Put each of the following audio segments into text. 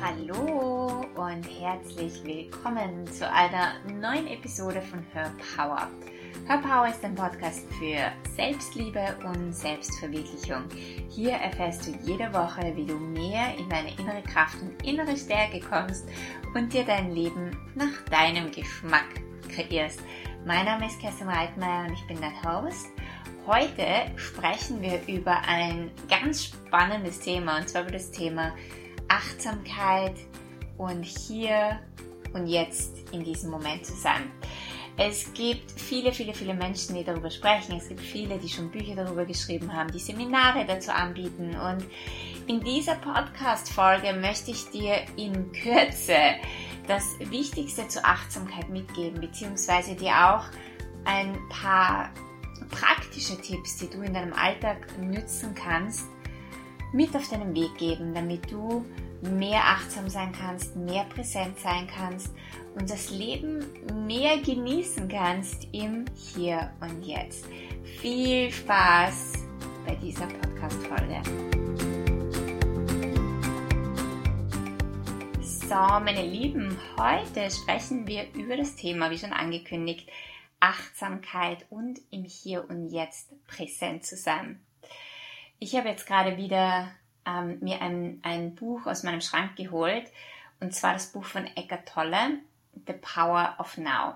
Hallo und herzlich willkommen zu einer neuen Episode von Her Power. Her Power ist ein Podcast für Selbstliebe und Selbstverwirklichung. Hier erfährst du jede Woche, wie du mehr in deine innere Kraft und innere Stärke kommst und dir dein Leben nach deinem Geschmack kreierst. Mein Name ist Kerstin Reitmeier und ich bin dein Host. Heute sprechen wir über ein ganz spannendes Thema und zwar über das Thema Achtsamkeit und hier und jetzt in diesem Moment zu sein. Es gibt viele, viele, viele Menschen, die darüber sprechen. Es gibt viele, die schon Bücher darüber geschrieben haben, die Seminare dazu anbieten. Und in dieser Podcast-Folge möchte ich dir in Kürze das Wichtigste zur Achtsamkeit mitgeben, beziehungsweise dir auch ein paar praktische Tipps, die du in deinem Alltag nützen kannst, mit auf deinen Weg geben, damit du mehr achtsam sein kannst, mehr präsent sein kannst und das Leben mehr genießen kannst im Hier und Jetzt. Viel Spaß bei dieser Podcast-Folge. So, meine Lieben, heute sprechen wir über das Thema, wie schon angekündigt, Achtsamkeit und im Hier und Jetzt präsent zu sein. Ich habe jetzt gerade wieder ähm, mir ein, ein Buch aus meinem Schrank geholt, und zwar das Buch von Eckhart Tolle, The Power of Now.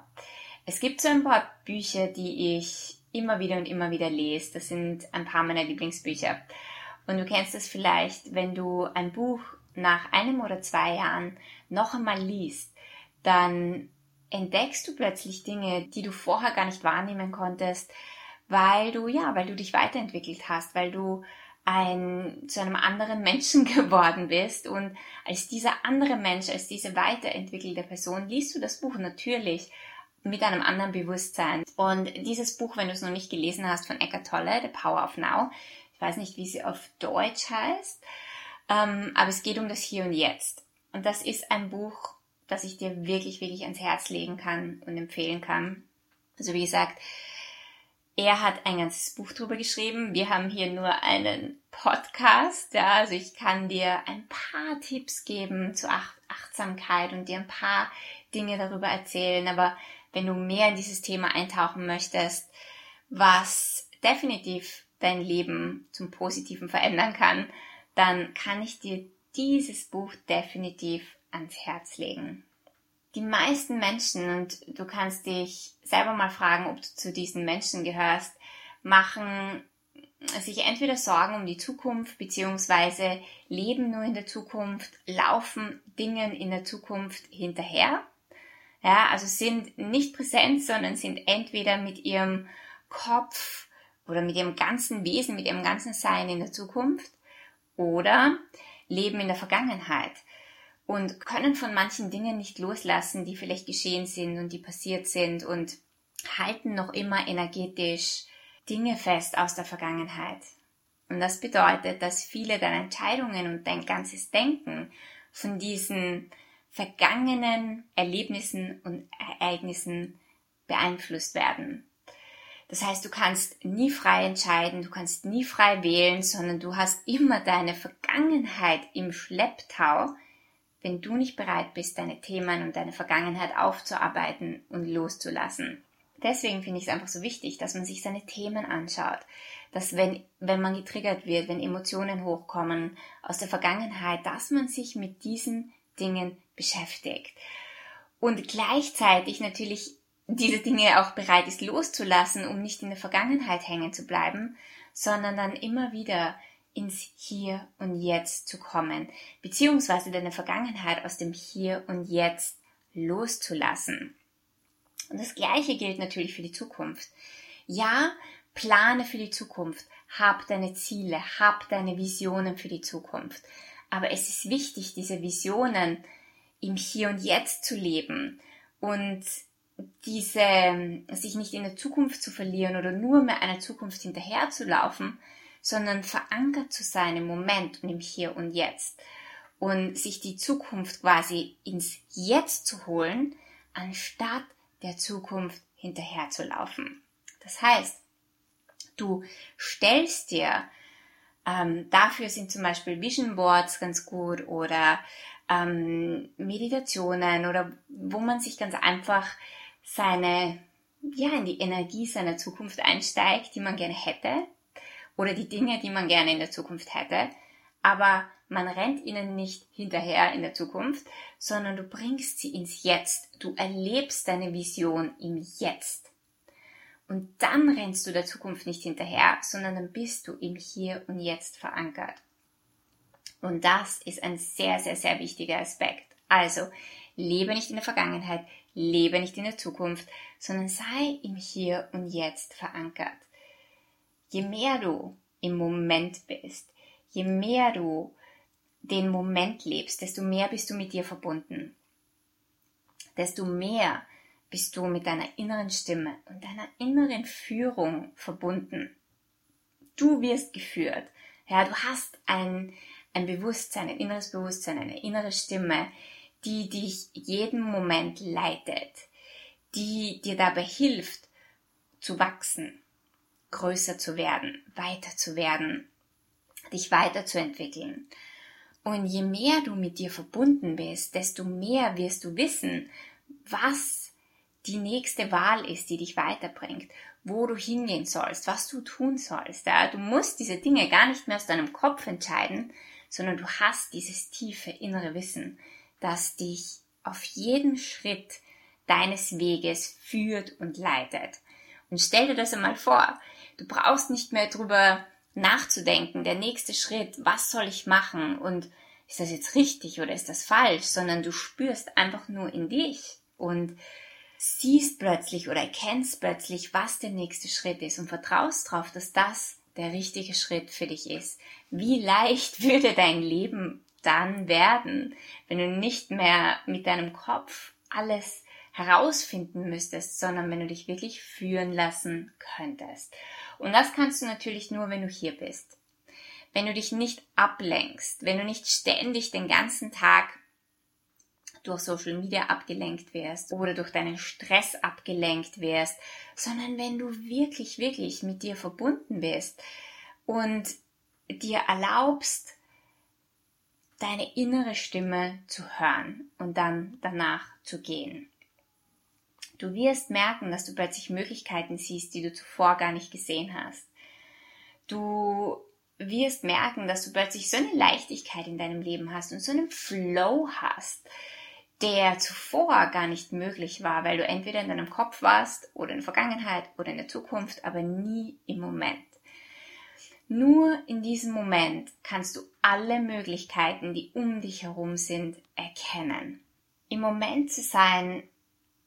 Es gibt so ein paar Bücher, die ich immer wieder und immer wieder lese. Das sind ein paar meiner Lieblingsbücher. Und du kennst es vielleicht, wenn du ein Buch nach einem oder zwei Jahren noch einmal liest, dann entdeckst du plötzlich Dinge, die du vorher gar nicht wahrnehmen konntest, weil du, ja, weil du dich weiterentwickelt hast, weil du ein, zu einem anderen Menschen geworden bist und als dieser andere Mensch, als diese weiterentwickelte Person liest du das Buch natürlich mit einem anderen Bewusstsein. Und dieses Buch, wenn du es noch nicht gelesen hast, von Eckhart Tolle, The Power of Now, ich weiß nicht, wie sie auf Deutsch heißt, ähm, aber es geht um das Hier und Jetzt. Und das ist ein Buch, das ich dir wirklich, wirklich ans Herz legen kann und empfehlen kann. Also wie gesagt, er hat ein ganzes Buch drüber geschrieben. Wir haben hier nur einen Podcast. Ja, also ich kann dir ein paar Tipps geben zur Ach Achtsamkeit und dir ein paar Dinge darüber erzählen. Aber wenn du mehr in dieses Thema eintauchen möchtest, was definitiv dein Leben zum Positiven verändern kann, dann kann ich dir dieses Buch definitiv ans Herz legen die meisten Menschen, und du kannst dich selber mal fragen, ob du zu diesen Menschen gehörst, machen sich entweder Sorgen um die Zukunft, beziehungsweise leben nur in der Zukunft, laufen Dingen in der Zukunft hinterher. Ja, also sind nicht präsent, sondern sind entweder mit ihrem Kopf oder mit ihrem ganzen Wesen, mit ihrem ganzen Sein in der Zukunft oder leben in der Vergangenheit und können von manchen Dingen nicht loslassen, die vielleicht geschehen sind und die passiert sind und halten noch immer energetisch Dinge fest aus der Vergangenheit. Und das bedeutet, dass viele deiner Entscheidungen und dein ganzes Denken von diesen vergangenen Erlebnissen und Ereignissen beeinflusst werden. Das heißt, du kannst nie frei entscheiden, du kannst nie frei wählen, sondern du hast immer deine Vergangenheit im Schlepptau, wenn du nicht bereit bist, deine Themen und deine Vergangenheit aufzuarbeiten und loszulassen. Deswegen finde ich es einfach so wichtig, dass man sich seine Themen anschaut, dass wenn, wenn man getriggert wird, wenn Emotionen hochkommen aus der Vergangenheit, dass man sich mit diesen Dingen beschäftigt. Und gleichzeitig natürlich diese Dinge auch bereit ist loszulassen, um nicht in der Vergangenheit hängen zu bleiben, sondern dann immer wieder ins Hier und Jetzt zu kommen, beziehungsweise deine Vergangenheit aus dem Hier und Jetzt loszulassen. Und das Gleiche gilt natürlich für die Zukunft. Ja, plane für die Zukunft, hab deine Ziele, hab deine Visionen für die Zukunft. Aber es ist wichtig, diese Visionen im Hier und Jetzt zu leben und diese, sich nicht in der Zukunft zu verlieren oder nur mehr einer Zukunft hinterherzulaufen, sondern verankert zu sein im Moment und im Hier und Jetzt und sich die Zukunft quasi ins Jetzt zu holen, anstatt der Zukunft hinterherzulaufen. Das heißt, du stellst dir, ähm, dafür sind zum Beispiel Vision Boards ganz gut oder ähm, Meditationen oder wo man sich ganz einfach seine, ja, in die Energie seiner Zukunft einsteigt, die man gerne hätte oder die Dinge, die man gerne in der Zukunft hätte. Aber man rennt ihnen nicht hinterher in der Zukunft, sondern du bringst sie ins Jetzt. Du erlebst deine Vision im Jetzt. Und dann rennst du der Zukunft nicht hinterher, sondern dann bist du im Hier und Jetzt verankert. Und das ist ein sehr, sehr, sehr wichtiger Aspekt. Also, lebe nicht in der Vergangenheit, lebe nicht in der Zukunft, sondern sei im Hier und Jetzt verankert. Je mehr du im Moment bist, je mehr du den Moment lebst, desto mehr bist du mit dir verbunden. Desto mehr bist du mit deiner inneren Stimme und deiner inneren Führung verbunden. Du wirst geführt. Ja, du hast ein, ein Bewusstsein, ein inneres Bewusstsein, eine innere Stimme, die dich jeden Moment leitet, die dir dabei hilft, zu wachsen, größer zu werden, weiter zu werden, dich weiterzuentwickeln. Und je mehr du mit dir verbunden bist, desto mehr wirst du wissen, was die nächste Wahl ist, die dich weiterbringt, wo du hingehen sollst, was du tun sollst. Ja? Du musst diese Dinge gar nicht mehr aus deinem Kopf entscheiden, sondern du hast dieses tiefe innere Wissen, das dich auf jeden Schritt deines Weges führt und leitet. Und stell dir das einmal vor, du brauchst nicht mehr drüber nachzudenken, der nächste Schritt, was soll ich machen? Und ist das jetzt richtig oder ist das falsch, sondern du spürst einfach nur in dich und siehst plötzlich oder erkennst plötzlich, was der nächste Schritt ist und vertraust darauf, dass das der richtige Schritt für dich ist. Wie leicht würde dein Leben dann werden, wenn du nicht mehr mit deinem Kopf alles herausfinden müsstest, sondern wenn du dich wirklich führen lassen könntest. Und das kannst du natürlich nur, wenn du hier bist. Wenn du dich nicht ablenkst, wenn du nicht ständig den ganzen Tag durch Social Media abgelenkt wirst oder durch deinen Stress abgelenkt wirst, sondern wenn du wirklich, wirklich mit dir verbunden bist und dir erlaubst, deine innere Stimme zu hören und dann danach zu gehen. Du wirst merken, dass du plötzlich Möglichkeiten siehst, die du zuvor gar nicht gesehen hast. Du wirst merken, dass du plötzlich so eine Leichtigkeit in deinem Leben hast und so einen Flow hast, der zuvor gar nicht möglich war, weil du entweder in deinem Kopf warst oder in der Vergangenheit oder in der Zukunft, aber nie im Moment. Nur in diesem Moment kannst du alle Möglichkeiten, die um dich herum sind, erkennen. Im Moment zu sein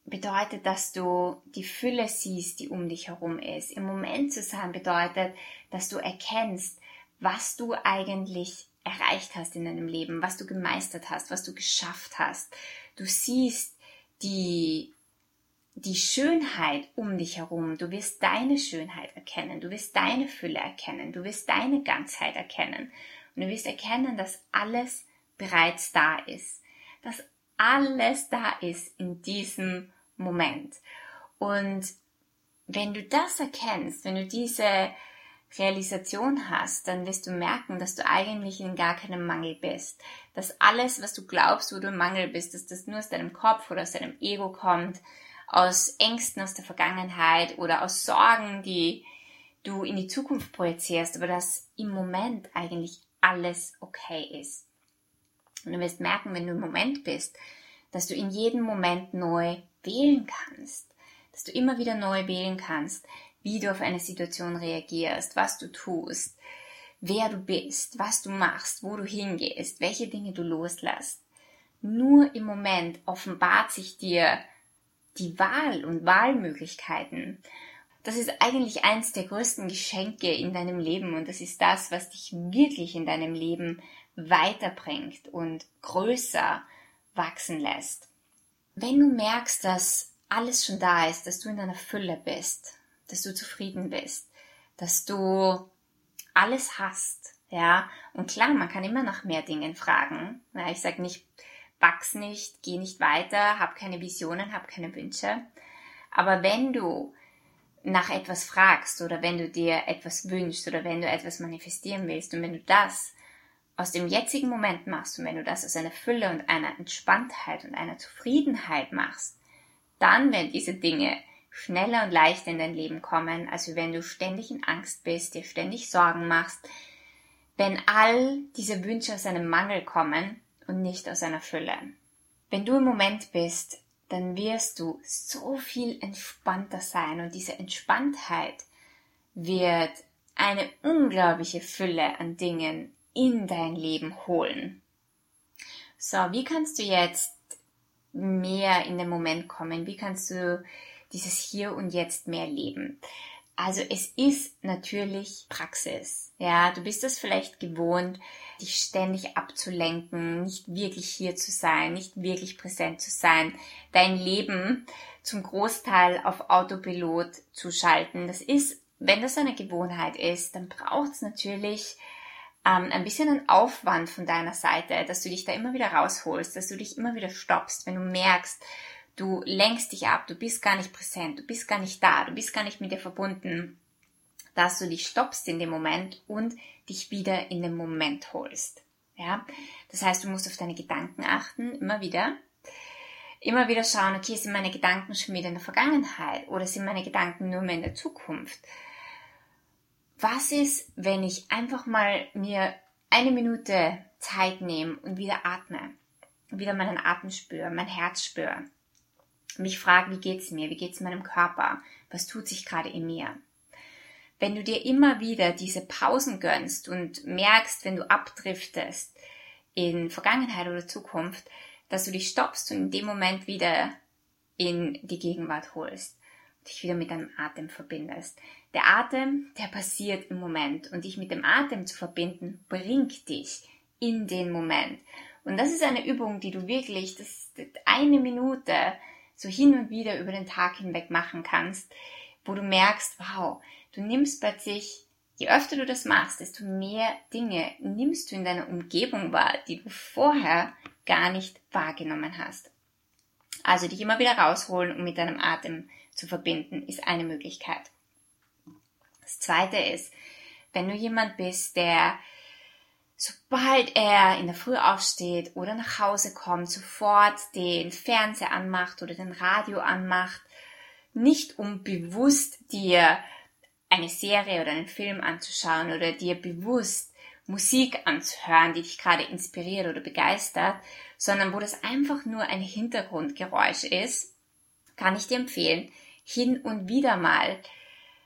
bedeutet, dass du die Fülle siehst, die um dich herum ist. Im Moment zu sein bedeutet, dass du erkennst, was du eigentlich erreicht hast in deinem Leben, was du gemeistert hast, was du geschafft hast. Du siehst die, die Schönheit um dich herum. Du wirst deine Schönheit erkennen. Du wirst deine Fülle erkennen. Du wirst deine Ganzheit erkennen. Und du wirst erkennen, dass alles bereits da ist. Dass alles da ist in diesem Moment. Und wenn du das erkennst, wenn du diese Realisation hast, dann wirst du merken, dass du eigentlich in gar keinem Mangel bist. Dass alles, was du glaubst, wo du im Mangel bist, dass das nur aus deinem Kopf oder aus deinem Ego kommt, aus Ängsten aus der Vergangenheit oder aus Sorgen, die du in die Zukunft projizierst, aber dass im Moment eigentlich alles okay ist. Und du wirst merken, wenn du im Moment bist, dass du in jedem Moment neu wählen kannst, dass du immer wieder neu wählen kannst, wie du auf eine Situation reagierst, was du tust, wer du bist, was du machst, wo du hingehst, welche Dinge du loslässt. Nur im Moment offenbart sich dir die Wahl und Wahlmöglichkeiten. Das ist eigentlich eins der größten Geschenke in deinem Leben und das ist das, was dich wirklich in deinem Leben weiterbringt und größer wachsen lässt. Wenn du merkst, dass alles schon da ist, dass du in deiner Fülle bist, dass du zufrieden bist, dass du alles hast, ja. Und klar, man kann immer nach mehr Dingen fragen. Ja, ich sage nicht, wachs nicht, geh nicht weiter, hab keine Visionen, hab keine Wünsche. Aber wenn du nach etwas fragst oder wenn du dir etwas wünschst oder wenn du etwas manifestieren willst und wenn du das aus dem jetzigen Moment machst und wenn du das aus einer Fülle und einer Entspanntheit und einer Zufriedenheit machst, dann werden diese Dinge schneller und leichter in dein Leben kommen, als wenn du ständig in Angst bist, dir ständig Sorgen machst, wenn all diese Wünsche aus einem Mangel kommen und nicht aus einer Fülle. Wenn du im Moment bist, dann wirst du so viel entspannter sein und diese Entspanntheit wird eine unglaubliche Fülle an Dingen in dein Leben holen. So, wie kannst du jetzt mehr in den Moment kommen? Wie kannst du dieses Hier und Jetzt mehr leben? Also es ist natürlich Praxis. Ja, du bist es vielleicht gewohnt, dich ständig abzulenken, nicht wirklich hier zu sein, nicht wirklich präsent zu sein, dein Leben zum Großteil auf Autopilot zu schalten. Das ist, wenn das eine Gewohnheit ist, dann braucht es natürlich ähm, ein bisschen ein Aufwand von deiner Seite, dass du dich da immer wieder rausholst, dass du dich immer wieder stoppst, wenn du merkst, du lenkst dich ab, du bist gar nicht präsent, du bist gar nicht da, du bist gar nicht mit dir verbunden, dass du dich stoppst in dem Moment und dich wieder in den Moment holst. Ja, das heißt, du musst auf deine Gedanken achten, immer wieder. Immer wieder schauen, okay, sind meine Gedanken schon wieder in der Vergangenheit oder sind meine Gedanken nur mehr in der Zukunft? Was ist, wenn ich einfach mal mir eine Minute Zeit nehme und wieder atme, wieder meinen Atem spüre, mein Herz spüre, mich frage, wie geht's mir, wie geht's meinem Körper, was tut sich gerade in mir? Wenn du dir immer wieder diese Pausen gönnst und merkst, wenn du abdriftest in Vergangenheit oder Zukunft, dass du dich stoppst und in dem Moment wieder in die Gegenwart holst dich wieder mit deinem Atem verbindest. Der Atem, der passiert im Moment und dich mit dem Atem zu verbinden, bringt dich in den Moment. Und das ist eine Übung, die du wirklich, das eine Minute so hin und wieder über den Tag hinweg machen kannst, wo du merkst, wow, du nimmst plötzlich, je öfter du das machst, desto mehr Dinge nimmst du in deiner Umgebung wahr, die du vorher gar nicht wahrgenommen hast. Also dich immer wieder rausholen und mit deinem Atem zu verbinden, ist eine Möglichkeit. Das zweite ist, wenn du jemand bist, der sobald er in der Früh aufsteht oder nach Hause kommt, sofort den Fernseher anmacht oder den Radio anmacht, nicht um bewusst dir eine Serie oder einen Film anzuschauen oder dir bewusst Musik anzuhören, die dich gerade inspiriert oder begeistert, sondern wo das einfach nur ein Hintergrundgeräusch ist, kann ich dir empfehlen, hin und wieder mal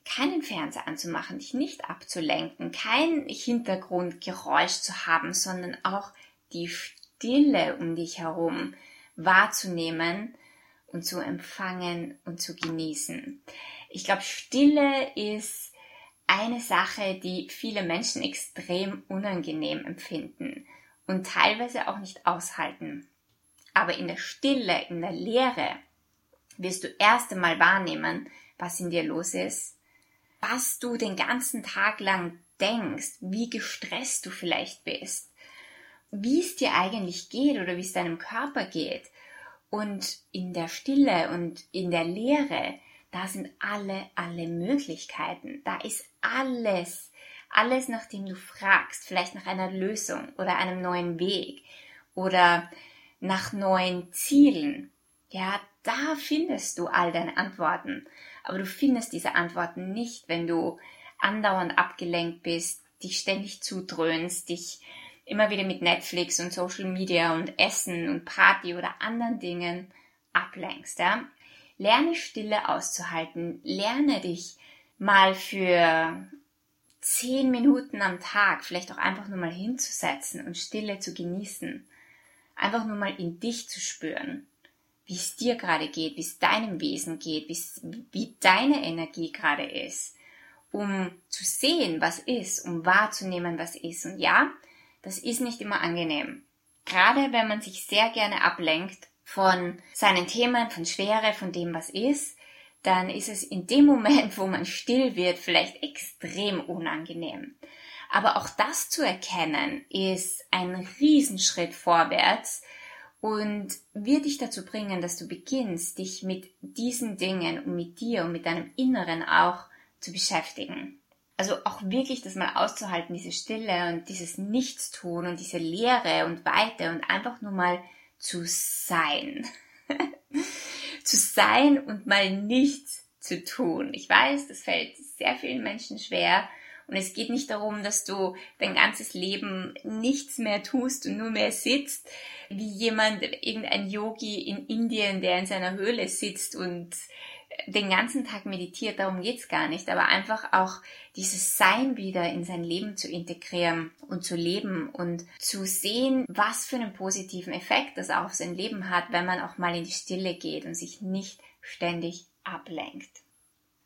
keinen Fernseher anzumachen, dich nicht abzulenken, kein Hintergrundgeräusch zu haben, sondern auch die Stille um dich herum wahrzunehmen und zu empfangen und zu genießen. Ich glaube, Stille ist eine Sache, die viele Menschen extrem unangenehm empfinden und teilweise auch nicht aushalten. Aber in der Stille, in der Leere, wirst du erst einmal wahrnehmen, was in dir los ist, was du den ganzen Tag lang denkst, wie gestresst du vielleicht bist, wie es dir eigentlich geht oder wie es deinem Körper geht. Und in der Stille und in der Leere, da sind alle, alle Möglichkeiten. Da ist alles, alles, nach dem du fragst, vielleicht nach einer Lösung oder einem neuen Weg oder nach neuen Zielen. Ja, da findest du all deine Antworten. Aber du findest diese Antworten nicht, wenn du andauernd abgelenkt bist, dich ständig zudröhnst, dich immer wieder mit Netflix und Social Media und Essen und Party oder anderen Dingen ablenkst. Ja? Lerne Stille auszuhalten. Lerne dich mal für zehn Minuten am Tag vielleicht auch einfach nur mal hinzusetzen und Stille zu genießen. Einfach nur mal in dich zu spüren wie es dir gerade geht, wie es deinem Wesen geht, wie deine Energie gerade ist, um zu sehen, was ist, um wahrzunehmen, was ist. Und ja, das ist nicht immer angenehm. Gerade wenn man sich sehr gerne ablenkt von seinen Themen, von Schwere, von dem, was ist, dann ist es in dem Moment, wo man still wird, vielleicht extrem unangenehm. Aber auch das zu erkennen, ist ein Riesenschritt vorwärts und wird dich dazu bringen, dass du beginnst, dich mit diesen Dingen und mit dir und mit deinem Inneren auch zu beschäftigen. Also auch wirklich das mal auszuhalten, diese Stille und dieses Nichtstun und diese Leere und Weite und einfach nur mal zu sein. zu sein und mal nichts zu tun. Ich weiß, das fällt sehr vielen Menschen schwer. Und es geht nicht darum, dass du dein ganzes Leben nichts mehr tust und nur mehr sitzt, wie jemand, irgendein Yogi in Indien, der in seiner Höhle sitzt und den ganzen Tag meditiert, darum geht's gar nicht, aber einfach auch dieses Sein wieder in sein Leben zu integrieren und zu leben und zu sehen, was für einen positiven Effekt das auf sein Leben hat, wenn man auch mal in die Stille geht und sich nicht ständig ablenkt.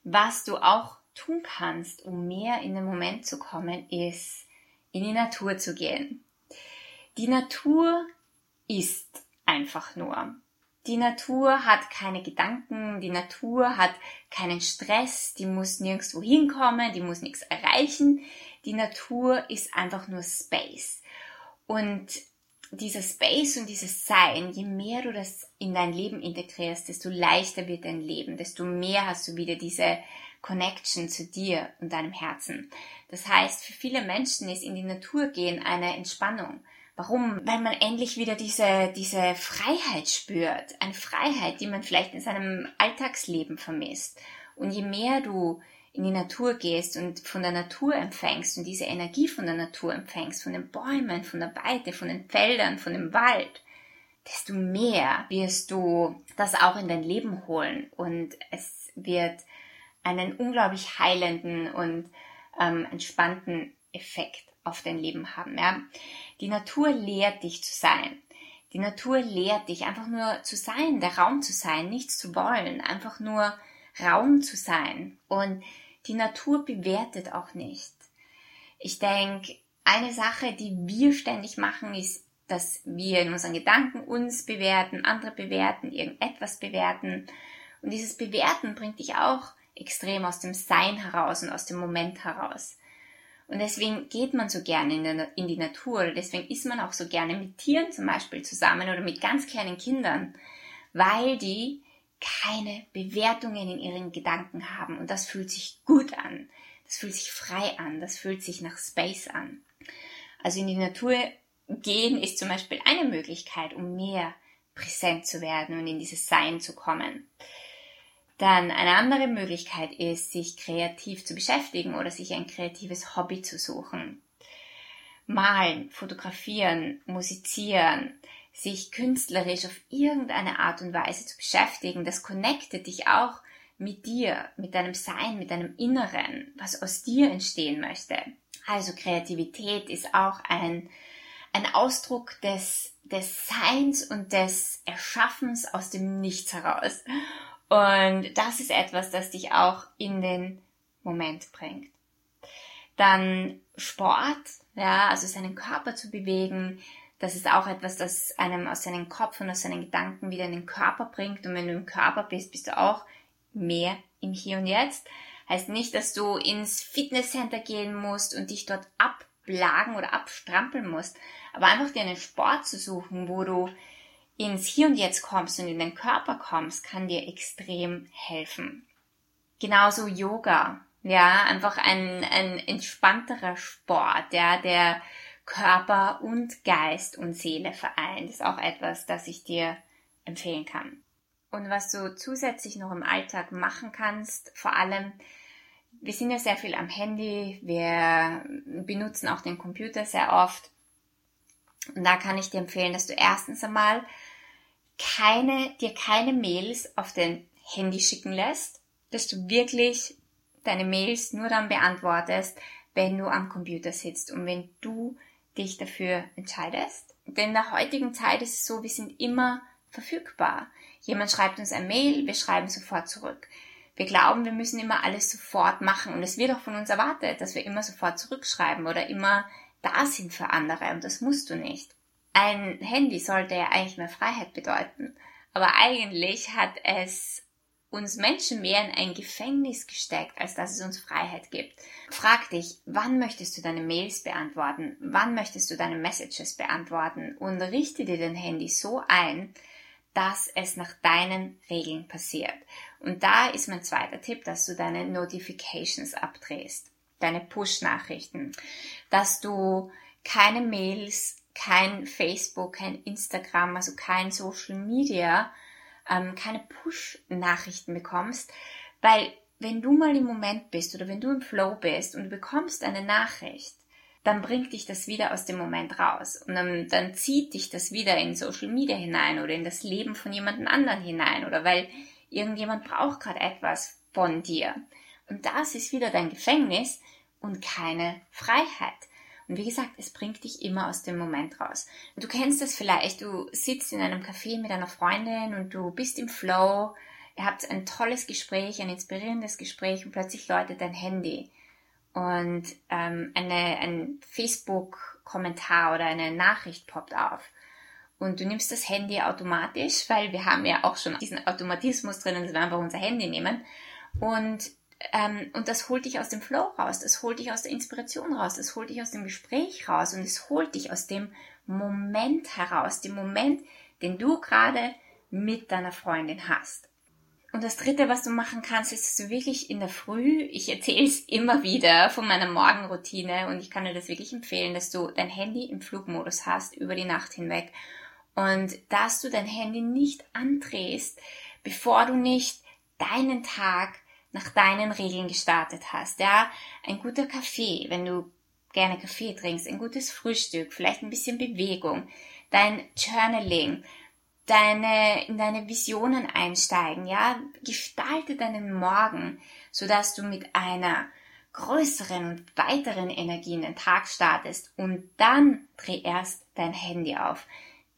Was du auch tun kannst, um mehr in den Moment zu kommen, ist in die Natur zu gehen. Die Natur ist einfach nur. Die Natur hat keine Gedanken, die Natur hat keinen Stress, die muss nirgendwo hinkommen, die muss nichts erreichen. Die Natur ist einfach nur Space. Und dieser Space und dieses Sein, je mehr du das in dein Leben integrierst, desto leichter wird dein Leben, desto mehr hast du wieder diese Connection zu dir und deinem Herzen. Das heißt, für viele Menschen ist in die Natur gehen eine Entspannung. Warum? Weil man endlich wieder diese, diese Freiheit spürt. Eine Freiheit, die man vielleicht in seinem Alltagsleben vermisst. Und je mehr du in die Natur gehst und von der Natur empfängst und diese Energie von der Natur empfängst, von den Bäumen, von der Weite, von den Feldern, von dem Wald, desto mehr wirst du das auch in dein Leben holen und es wird einen unglaublich heilenden und ähm, entspannten Effekt auf dein Leben haben. Ja? Die Natur lehrt dich zu sein. Die Natur lehrt dich einfach nur zu sein, der Raum zu sein, nichts zu wollen, einfach nur Raum zu sein. Und die Natur bewertet auch nicht. Ich denke, eine Sache, die wir ständig machen, ist, dass wir in unseren Gedanken uns bewerten, andere bewerten, irgendetwas bewerten. Und dieses Bewerten bringt dich auch extrem aus dem Sein heraus und aus dem Moment heraus. Und deswegen geht man so gerne in, der, in die Natur, deswegen ist man auch so gerne mit Tieren zum Beispiel zusammen oder mit ganz kleinen Kindern, weil die keine Bewertungen in ihren Gedanken haben. Und das fühlt sich gut an. Das fühlt sich frei an. Das fühlt sich nach Space an. Also in die Natur gehen ist zum Beispiel eine Möglichkeit, um mehr präsent zu werden und in dieses Sein zu kommen. Dann eine andere Möglichkeit ist, sich kreativ zu beschäftigen oder sich ein kreatives Hobby zu suchen. Malen, fotografieren, musizieren, sich künstlerisch auf irgendeine Art und Weise zu beschäftigen, das connectet dich auch mit dir, mit deinem Sein, mit deinem Inneren, was aus dir entstehen möchte. Also Kreativität ist auch ein, ein Ausdruck des, des Seins und des Erschaffens aus dem Nichts heraus. Und das ist etwas, das dich auch in den Moment bringt. Dann Sport, ja, also seinen Körper zu bewegen, das ist auch etwas, das einem aus seinem Kopf und aus seinen Gedanken wieder in den Körper bringt. Und wenn du im Körper bist, bist du auch mehr im Hier und Jetzt. Heißt nicht, dass du ins Fitnesscenter gehen musst und dich dort ablagen oder abstrampeln musst, aber einfach dir einen Sport zu suchen, wo du ins Hier und Jetzt kommst und in den Körper kommst, kann dir extrem helfen. Genauso Yoga, ja, einfach ein, ein entspannterer Sport, ja, der Körper und Geist und Seele vereint, ist auch etwas, das ich dir empfehlen kann. Und was du zusätzlich noch im Alltag machen kannst, vor allem, wir sind ja sehr viel am Handy, wir benutzen auch den Computer sehr oft. Und da kann ich dir empfehlen, dass du erstens einmal keine, dir keine Mails auf dein Handy schicken lässt, dass du wirklich deine Mails nur dann beantwortest, wenn du am Computer sitzt und wenn du dich dafür entscheidest. Denn in der heutigen Zeit ist es so, wir sind immer verfügbar. Jemand schreibt uns ein Mail, wir schreiben sofort zurück. Wir glauben, wir müssen immer alles sofort machen und es wird auch von uns erwartet, dass wir immer sofort zurückschreiben oder immer da sind für andere und das musst du nicht. Ein Handy sollte ja eigentlich mehr Freiheit bedeuten, aber eigentlich hat es uns Menschen mehr in ein Gefängnis gesteckt, als dass es uns Freiheit gibt. Frag dich, wann möchtest du deine Mails beantworten? Wann möchtest du deine Messages beantworten? Und richte dir dein Handy so ein, dass es nach deinen Regeln passiert. Und da ist mein zweiter Tipp, dass du deine Notifications abdrehst. Deine Push-Nachrichten, dass du keine Mails, kein Facebook, kein Instagram, also kein Social Media, ähm, keine Push-Nachrichten bekommst, weil wenn du mal im Moment bist oder wenn du im Flow bist und du bekommst eine Nachricht, dann bringt dich das wieder aus dem Moment raus. Und dann, dann zieht dich das wieder in Social Media hinein oder in das Leben von jemandem anderen hinein oder weil irgendjemand braucht gerade etwas von dir. Und das ist wieder dein Gefängnis und keine Freiheit. Und wie gesagt, es bringt dich immer aus dem Moment raus. Du kennst das vielleicht, du sitzt in einem Café mit einer Freundin und du bist im Flow, ihr habt ein tolles Gespräch, ein inspirierendes Gespräch und plötzlich läutet dein Handy und ähm, eine, ein Facebook-Kommentar oder eine Nachricht poppt auf. Und du nimmst das Handy automatisch, weil wir haben ja auch schon diesen Automatismus drinnen, dass wir einfach unser Handy nehmen. Und, ähm, und das holt dich aus dem Flow raus, das holt dich aus der Inspiration raus, das holt dich aus dem Gespräch raus und es holt dich aus dem Moment heraus, dem Moment, den du gerade mit deiner Freundin hast. Und das Dritte, was du machen kannst, ist, dass du wirklich in der Früh, ich erzähle es immer wieder von meiner Morgenroutine und ich kann dir das wirklich empfehlen, dass du dein Handy im Flugmodus hast über die Nacht hinweg und dass du dein Handy nicht andrehst, bevor du nicht deinen Tag nach deinen Regeln gestartet hast. Ja, ein guter Kaffee, wenn du gerne Kaffee trinkst, ein gutes Frühstück, vielleicht ein bisschen Bewegung, dein Journaling, deine, in deine Visionen einsteigen, ja, gestalte deinen Morgen, so dass du mit einer größeren und weiteren Energie in den Tag startest und dann dreh erst dein Handy auf.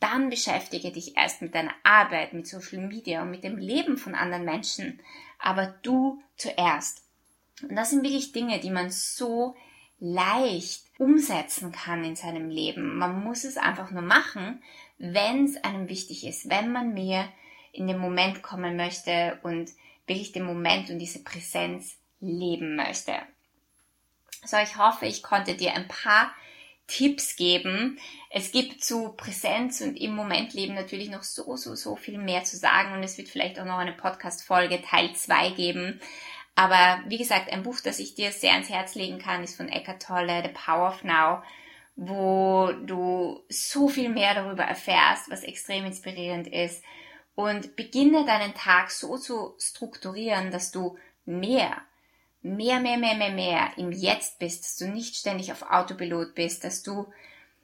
Dann beschäftige dich erst mit deiner Arbeit, mit Social Media und mit dem Leben von anderen Menschen, aber du zuerst. Und das sind wirklich Dinge, die man so leicht umsetzen kann in seinem Leben. Man muss es einfach nur machen wenn es einem wichtig ist, wenn man mehr in den Moment kommen möchte und wirklich den Moment und diese Präsenz leben möchte. So, ich hoffe, ich konnte dir ein paar Tipps geben. Es gibt zu Präsenz und im Moment leben natürlich noch so, so, so viel mehr zu sagen und es wird vielleicht auch noch eine Podcast-Folge Teil 2 geben. Aber wie gesagt, ein Buch, das ich dir sehr ans Herz legen kann, ist von Eckhart Tolle, The Power of Now wo du so viel mehr darüber erfährst, was extrem inspirierend ist. Und beginne deinen Tag so zu strukturieren, dass du mehr, mehr, mehr, mehr, mehr, mehr im Jetzt bist, dass du nicht ständig auf Autopilot bist, dass du,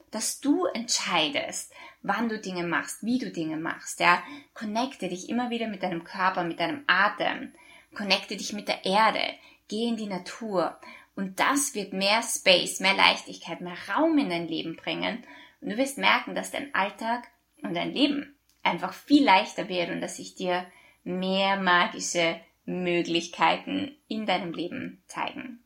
dass du entscheidest, wann du Dinge machst, wie du Dinge machst, ja. Connecte dich immer wieder mit deinem Körper, mit deinem Atem. Connecte dich mit der Erde. Geh in die Natur. Und das wird mehr Space, mehr Leichtigkeit, mehr Raum in dein Leben bringen. Und du wirst merken, dass dein Alltag und dein Leben einfach viel leichter wird und dass sich dir mehr magische Möglichkeiten in deinem Leben zeigen.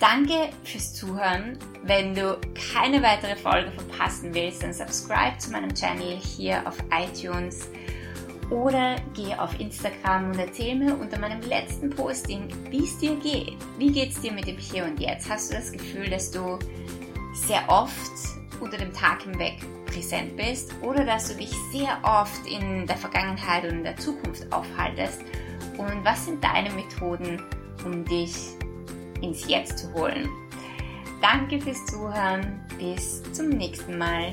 Danke fürs Zuhören. Wenn du keine weitere Folge verpassen willst, dann subscribe zu meinem Channel hier auf iTunes oder geh auf Instagram und erzähl mir unter meinem letzten Posting, wie es dir geht. Wie geht es dir mit dem Hier und Jetzt? Hast du das Gefühl, dass du sehr oft unter dem Tag hinweg präsent bist oder dass du dich sehr oft in der Vergangenheit und in der Zukunft aufhaltest? Und was sind deine Methoden, um dich ins Jetzt zu holen? Danke fürs Zuhören. Bis zum nächsten Mal.